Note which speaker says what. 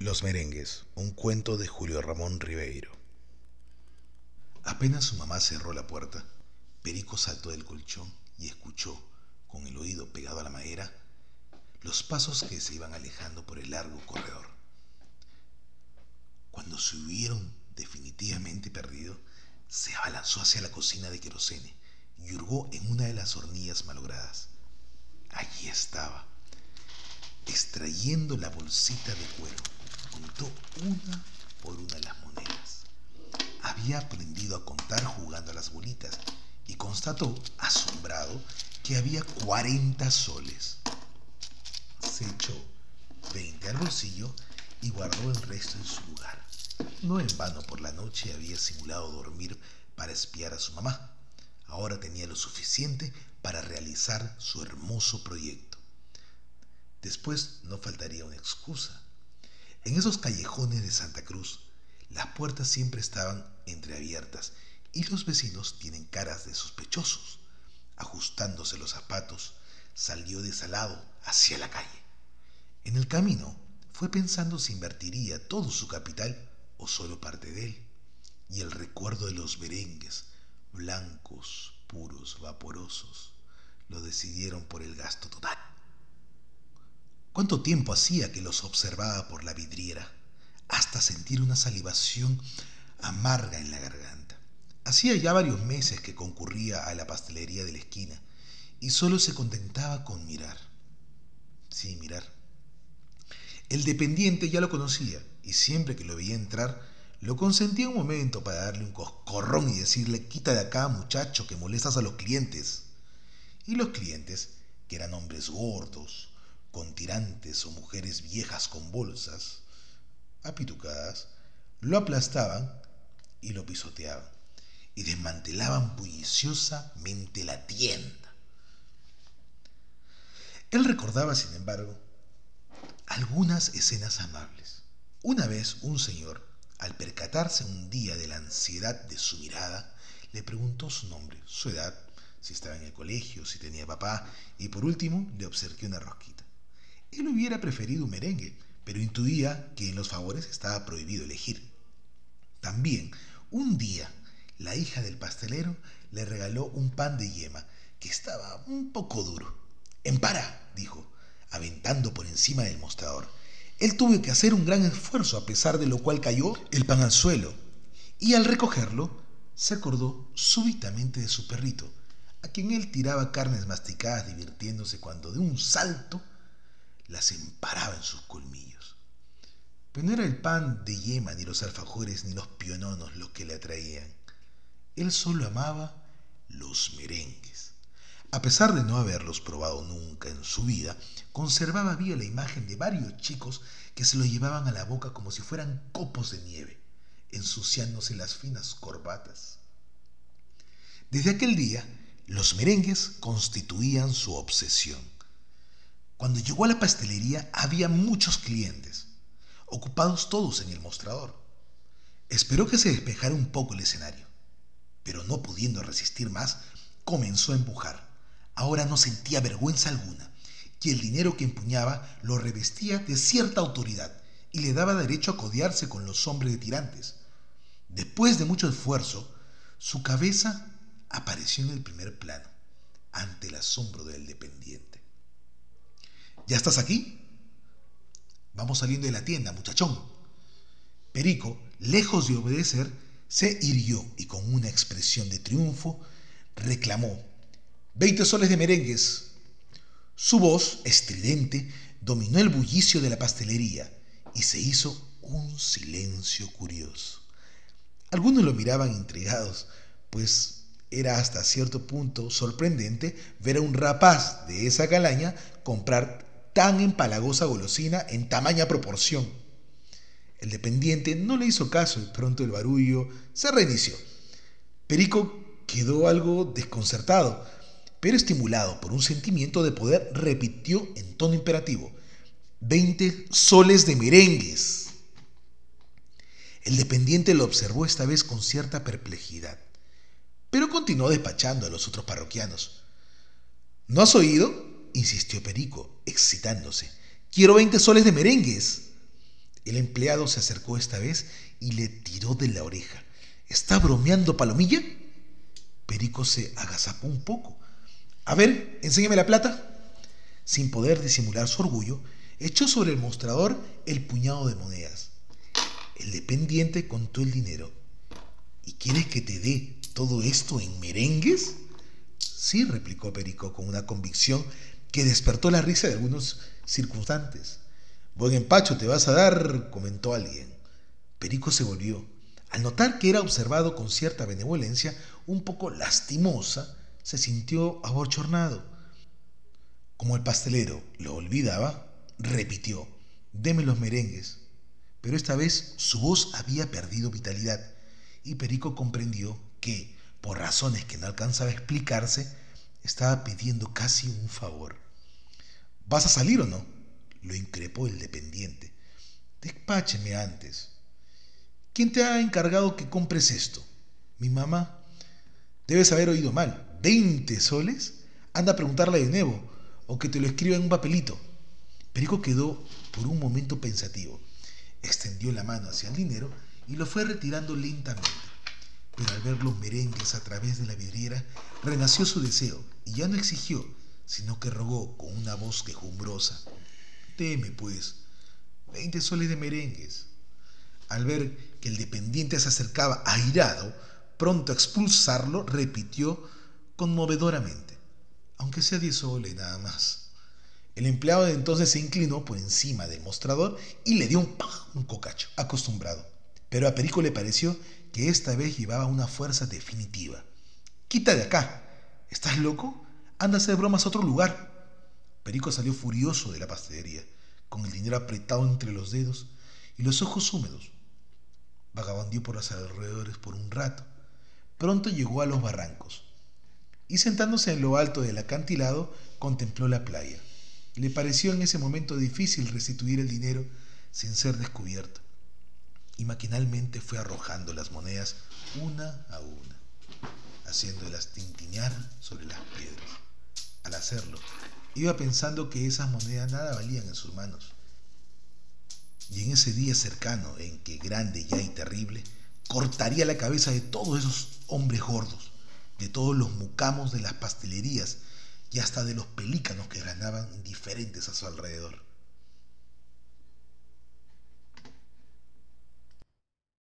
Speaker 1: Los merengues, un cuento de Julio Ramón Ribeiro. Apenas su mamá cerró la puerta, Perico saltó del colchón y escuchó, con el oído pegado a la madera, los pasos que se iban alejando por el largo corredor. Cuando se hubieron definitivamente perdido, se abalanzó hacia la cocina de querosene y hurgó en una de las hornillas malogradas. Allí estaba, extrayendo la bolsita de cuero contó una por una las monedas. Había aprendido a contar jugando a las bolitas y constató, asombrado, que había 40 soles. Se echó 20 al bolsillo y guardó el resto en su lugar. No en vano por la noche había simulado dormir para espiar a su mamá. Ahora tenía lo suficiente para realizar su hermoso proyecto. Después no faltaría una excusa en esos callejones de Santa Cruz, las puertas siempre estaban entreabiertas y los vecinos tienen caras de sospechosos. Ajustándose los zapatos, salió desalado hacia la calle. En el camino fue pensando si invertiría todo su capital o solo parte de él. Y el recuerdo de los merengues, blancos, puros, vaporosos, lo decidieron por el gasto total. ¿Cuánto tiempo hacía que los observaba por la vidriera? Hasta sentir una salivación amarga en la garganta. Hacía ya varios meses que concurría a la pastelería de la esquina y solo se contentaba con mirar. Sí, mirar. El dependiente ya lo conocía y siempre que lo veía entrar, lo consentía un momento para darle un coscorrón y decirle, quita de acá, muchacho, que molestas a los clientes. Y los clientes, que eran hombres gordos, con tirantes o mujeres viejas con bolsas, apitucadas, lo aplastaban y lo pisoteaban y desmantelaban bulliciosamente la tienda. Él recordaba, sin embargo, algunas escenas amables. Una vez un señor, al percatarse un día de la ansiedad de su mirada, le preguntó su nombre, su edad, si estaba en el colegio, si tenía papá, y por último le obsequió una rosquita. Él hubiera preferido un merengue, pero intuía que en los favores estaba prohibido elegir. También, un día, la hija del pastelero le regaló un pan de yema que estaba un poco duro. Empara, dijo, aventando por encima del mostrador. Él tuvo que hacer un gran esfuerzo, a pesar de lo cual cayó el pan al suelo. Y al recogerlo, se acordó súbitamente de su perrito, a quien él tiraba carnes masticadas divirtiéndose cuando de un salto las emparaba en sus colmillos. Pero no era el pan de yema, ni los alfajores, ni los piononos los que le atraían. Él solo amaba los merengues. A pesar de no haberlos probado nunca en su vida, conservaba viva la imagen de varios chicos que se lo llevaban a la boca como si fueran copos de nieve, ensuciándose las finas corbatas. Desde aquel día, los merengues constituían su obsesión. Cuando llegó a la pastelería había muchos clientes, ocupados todos en el mostrador. Esperó que se despejara un poco el escenario, pero no pudiendo resistir más, comenzó a empujar. Ahora no sentía vergüenza alguna, y el dinero que empuñaba lo revestía de cierta autoridad y le daba derecho a codearse con los hombres de tirantes. Después de mucho esfuerzo, su cabeza apareció en el primer plano, ante el asombro del dependiente. ¿Ya estás aquí? Vamos saliendo de la tienda, muchachón. Perico, lejos de obedecer, se irguió y con una expresión de triunfo reclamó, veinte soles de merengues. Su voz, estridente, dominó el bullicio de la pastelería y se hizo un silencio curioso. Algunos lo miraban intrigados, pues era hasta cierto punto sorprendente ver a un rapaz de esa calaña comprar tan empalagosa golosina en tamaña proporción. El dependiente no le hizo caso y pronto el barullo se reinició. Perico quedó algo desconcertado, pero estimulado por un sentimiento de poder, repitió en tono imperativo, 20 soles de merengues. El dependiente lo observó esta vez con cierta perplejidad, pero continuó despachando a los otros parroquianos. ¿No has oído? Insistió Perico, excitándose. Quiero veinte soles de merengues. El empleado se acercó esta vez y le tiró de la oreja. ¿Está bromeando, Palomilla? Perico se agazapó un poco. A ver, enséñame la plata. Sin poder disimular su orgullo, echó sobre el mostrador el puñado de monedas. El dependiente contó el dinero. ¿Y quieres que te dé todo esto en merengues? Sí, replicó Perico con una convicción que despertó la risa de algunos circunstantes. Buen empacho te vas a dar, comentó alguien. Perico se volvió. Al notar que era observado con cierta benevolencia, un poco lastimosa, se sintió abochornado. Como el pastelero lo olvidaba, repitió, deme los merengues. Pero esta vez su voz había perdido vitalidad y Perico comprendió que, por razones que no alcanzaba a explicarse, estaba pidiendo casi un favor. ¿Vas a salir o no? lo increpó el dependiente. Despácheme antes. ¿Quién te ha encargado que compres esto? Mi mamá. Debes haber oído mal. ¿Veinte soles? Anda a preguntarle de nuevo, o que te lo escriba en un papelito. Perico quedó por un momento pensativo. Extendió la mano hacia el dinero y lo fue retirando lentamente. Al ver los merengues a través de la vidriera, renació su deseo y ya no exigió, sino que rogó con una voz quejumbrosa. Deme, pues, veinte soles de merengues. Al ver que el dependiente se acercaba airado, pronto a expulsarlo, repitió conmovedoramente, aunque sea diez soles nada más. El empleado de entonces se inclinó por encima del mostrador y le dio un, un cocacho, acostumbrado. Pero a Perico le pareció que esta vez llevaba una fuerza definitiva. Quita de acá. ¿Estás loco? Anda a hacer bromas a otro lugar. Perico salió furioso de la pastelería, con el dinero apretado entre los dedos y los ojos húmedos. Vagabundió por los alrededores por un rato. Pronto llegó a los barrancos y sentándose en lo alto del acantilado contempló la playa. Le pareció en ese momento difícil restituir el dinero sin ser descubierto y maquinalmente fue arrojando las monedas una a una, haciéndolas tintinear sobre las piedras. Al hacerlo, iba pensando que esas monedas nada valían en sus manos. Y en ese día cercano en que grande ya y terrible, cortaría la cabeza de todos esos hombres gordos, de todos los mucamos de las pastelerías y hasta de los pelícanos que ganaban indiferentes a su alrededor.